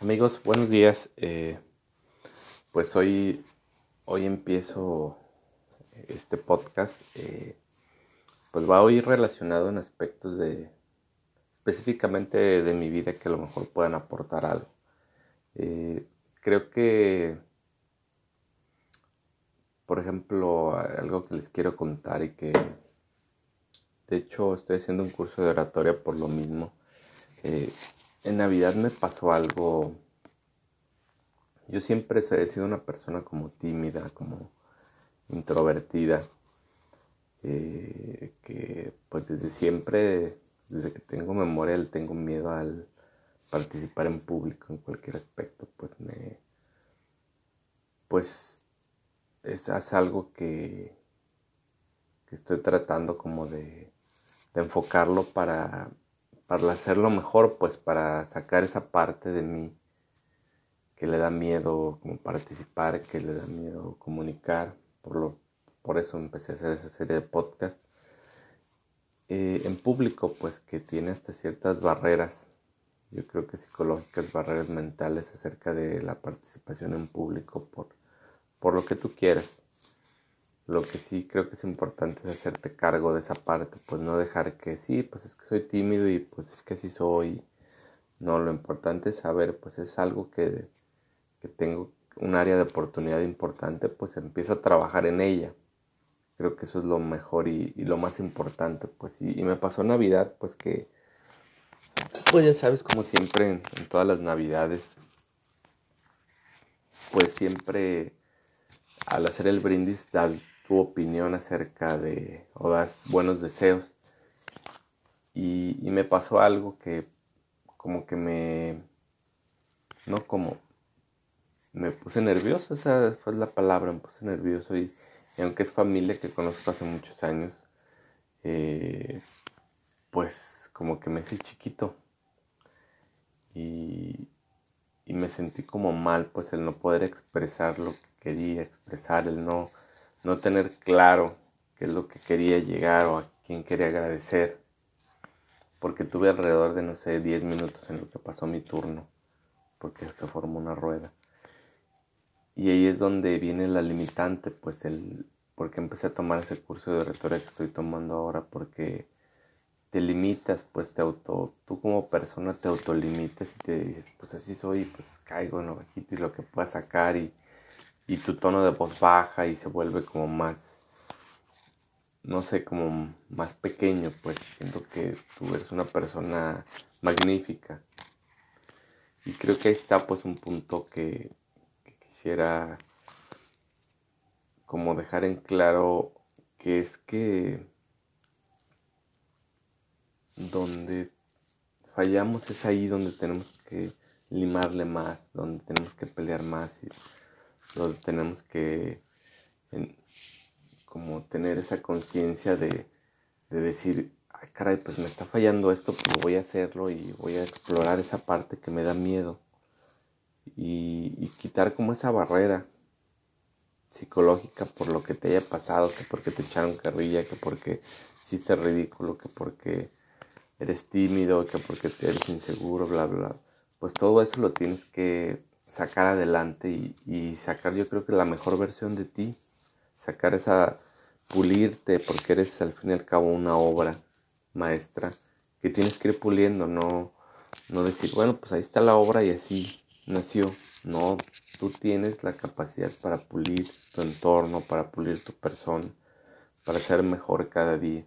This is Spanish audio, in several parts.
Amigos, buenos días. Eh, pues hoy, hoy empiezo este podcast. Eh, pues va a ir relacionado en aspectos de específicamente de, mi vida que a lo mejor puedan aportar algo. Eh, creo que, por ejemplo, algo que les quiero contar y que de hecho estoy haciendo un curso de oratoria por lo mismo en Navidad me pasó algo. Yo siempre he sido una persona como tímida, como introvertida, eh, que pues desde siempre, desde que tengo memoria, tengo miedo al participar en público en cualquier aspecto, pues me, pues es, algo que, que estoy tratando como de enfocarlo para para hacerlo mejor, pues para sacar esa parte de mí que le da miedo como participar, que le da miedo comunicar, por, lo, por eso empecé a hacer esa serie de podcast. Eh, en público, pues que tiene hasta ciertas barreras, yo creo que psicológicas, barreras mentales acerca de la participación en público por, por lo que tú quieras. Lo que sí creo que es importante es hacerte cargo de esa parte, pues no dejar que sí, pues es que soy tímido y pues es que así soy. No, lo importante es saber, pues es algo que, que tengo un área de oportunidad importante, pues empiezo a trabajar en ella. Creo que eso es lo mejor y, lo más importante, pues y, me pasó Navidad, pues que, pues ya sabes, como siempre en, en todas las Navidades, pues siempre al hacer el brindis da, tu opinión acerca de o das buenos deseos. Y, me pasó algo que como que me, no como, me puse nervioso, esa fue la palabra, me puse nervioso. Y, aunque es familia que conozco hace muchos años, eh, pues como que me hice chiquito. Y, y me sentí como mal, pues el no poder expresar lo que quería expresar, el no no tener claro qué es lo que quería llegar o a quién quería agradecer, porque tuve alrededor de, no sé, 10 minutos en lo que pasó mi turno, porque se formó una rueda. Y ahí es donde viene la limitante, pues el, porque empecé a tomar ese curso de retórica que estoy tomando ahora, porque te limitas, pues te auto, tú como persona te autolimitas y te dices, pues así soy, pues caigo en lo bajito y lo que pueda sacar y y tu tono de voz baja y se vuelve como más, no sé, como más pequeño, pues siento que tú eres una persona magnífica. Y creo que ahí está pues un punto que, quisiera como dejar en claro que es que donde fallamos es ahí donde tenemos que limarle más, donde tenemos que pelear más. Donde tenemos que como tener esa conciencia de, decir, ay caray, pues me está fallando esto, pues voy a hacerlo y voy a explorar esa parte que me da miedo y, quitar como esa barrera psicológica por lo que te haya pasado, que porque te echaron carrilla, que porque hiciste ridículo, que porque eres tímido, que porque eres inseguro, bla, bla. Pues todo eso lo tienes que sacar adelante y, sacar yo creo que la mejor versión de ti, sacar esa, pulirte, porque eres al fin y al cabo una obra maestra que tienes que ir puliendo, no, no decir, bueno, pues ahí está la obra y así nació. No, tú tienes la capacidad para pulir tu entorno, para pulir tu persona, para ser mejor cada día.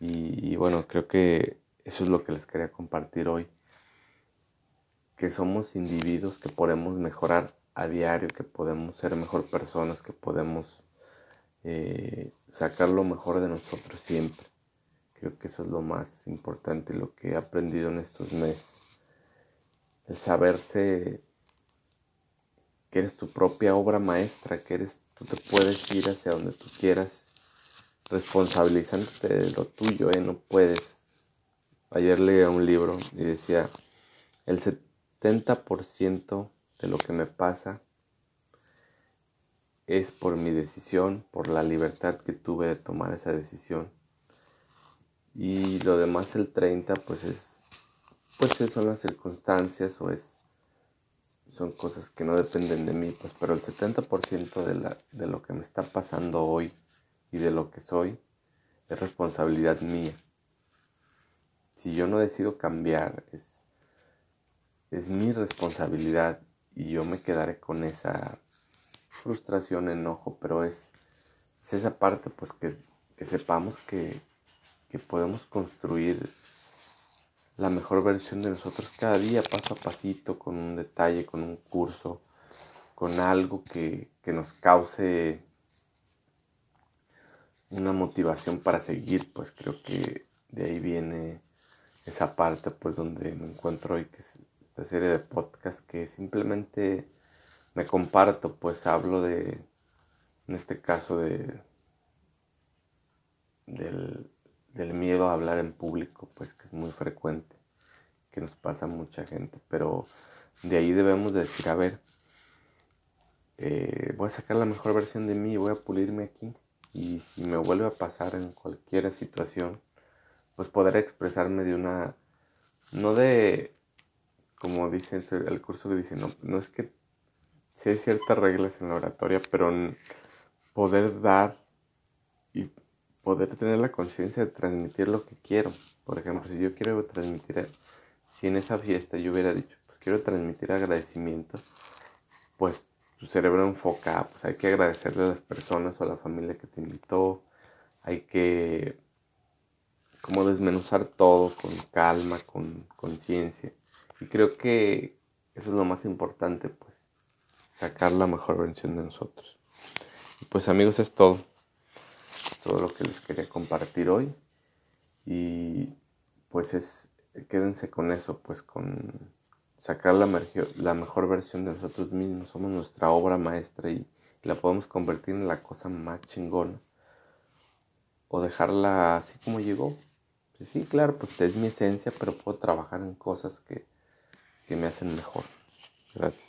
y bueno, creo que eso es lo que les quería compartir hoy que somos individuos que podemos mejorar a diario, que podemos ser mejor personas, que podemos eh, sacar lo mejor de nosotros siempre. Creo que eso es lo más importante, lo que he aprendido en estos meses. El saberse que eres tu propia obra maestra, que eres, tú te puedes ir hacia donde tú quieras, responsabilizándote de lo tuyo, ¿eh? no puedes. Ayer leí un libro y decía, el, 70% de lo que me pasa es por mi decisión, por la libertad que tuve de tomar esa decisión. Y lo demás, el 30, pues es, pues son las circunstancias o es son cosas que no dependen de mí, pues, pero el 70% de, la, de lo que me está pasando hoy y de lo que soy es responsabilidad mía. Si yo no decido cambiar, es, es mi responsabilidad y yo me quedaré con esa frustración, enojo, pero es, es esa parte pues que, que sepamos que, que podemos construir la mejor versión de nosotros cada día, paso a pasito, con un detalle, con un curso, con algo que, que nos cause una motivación para seguir, pues creo que de ahí viene esa parte pues donde me encuentro hoy, que es serie de podcast que simplemente me comparto, pues hablo de, en este caso de, del, del miedo a hablar en público, pues que es muy frecuente, que nos pasa a mucha gente, pero de ahí debemos decir, a ver, eh, voy a sacar la mejor versión de mí, voy a pulirme aquí y si me vuelve a pasar en cualquier situación, pues poder expresarme de una, no de, como dice el curso que dice, no, no es que si hay ciertas reglas en la oratoria, pero poder dar y poder tener la conciencia de transmitir lo que quiero. Por ejemplo, si yo quiero transmitir, si en esa fiesta yo hubiera dicho, pues quiero transmitir agradecimiento, pues tu cerebro enfoca, pues hay que agradecerle a las personas o a la familia que te invitó, hay que como desmenuzar todo con calma, con conciencia. Y creo que eso es lo más importante, pues, sacar la mejor versión de nosotros. Pues amigos, es todo. Todo lo que les quería compartir hoy. Y pues es, quédense con eso, pues con sacar la, la mejor versión de nosotros mismos. Somos nuestra obra maestra y la podemos convertir en la cosa más chingona. O dejarla así como llegó. Pues sí, claro, pues es mi esencia, pero puedo trabajar en cosas que, que me hacen mejor. Gracias.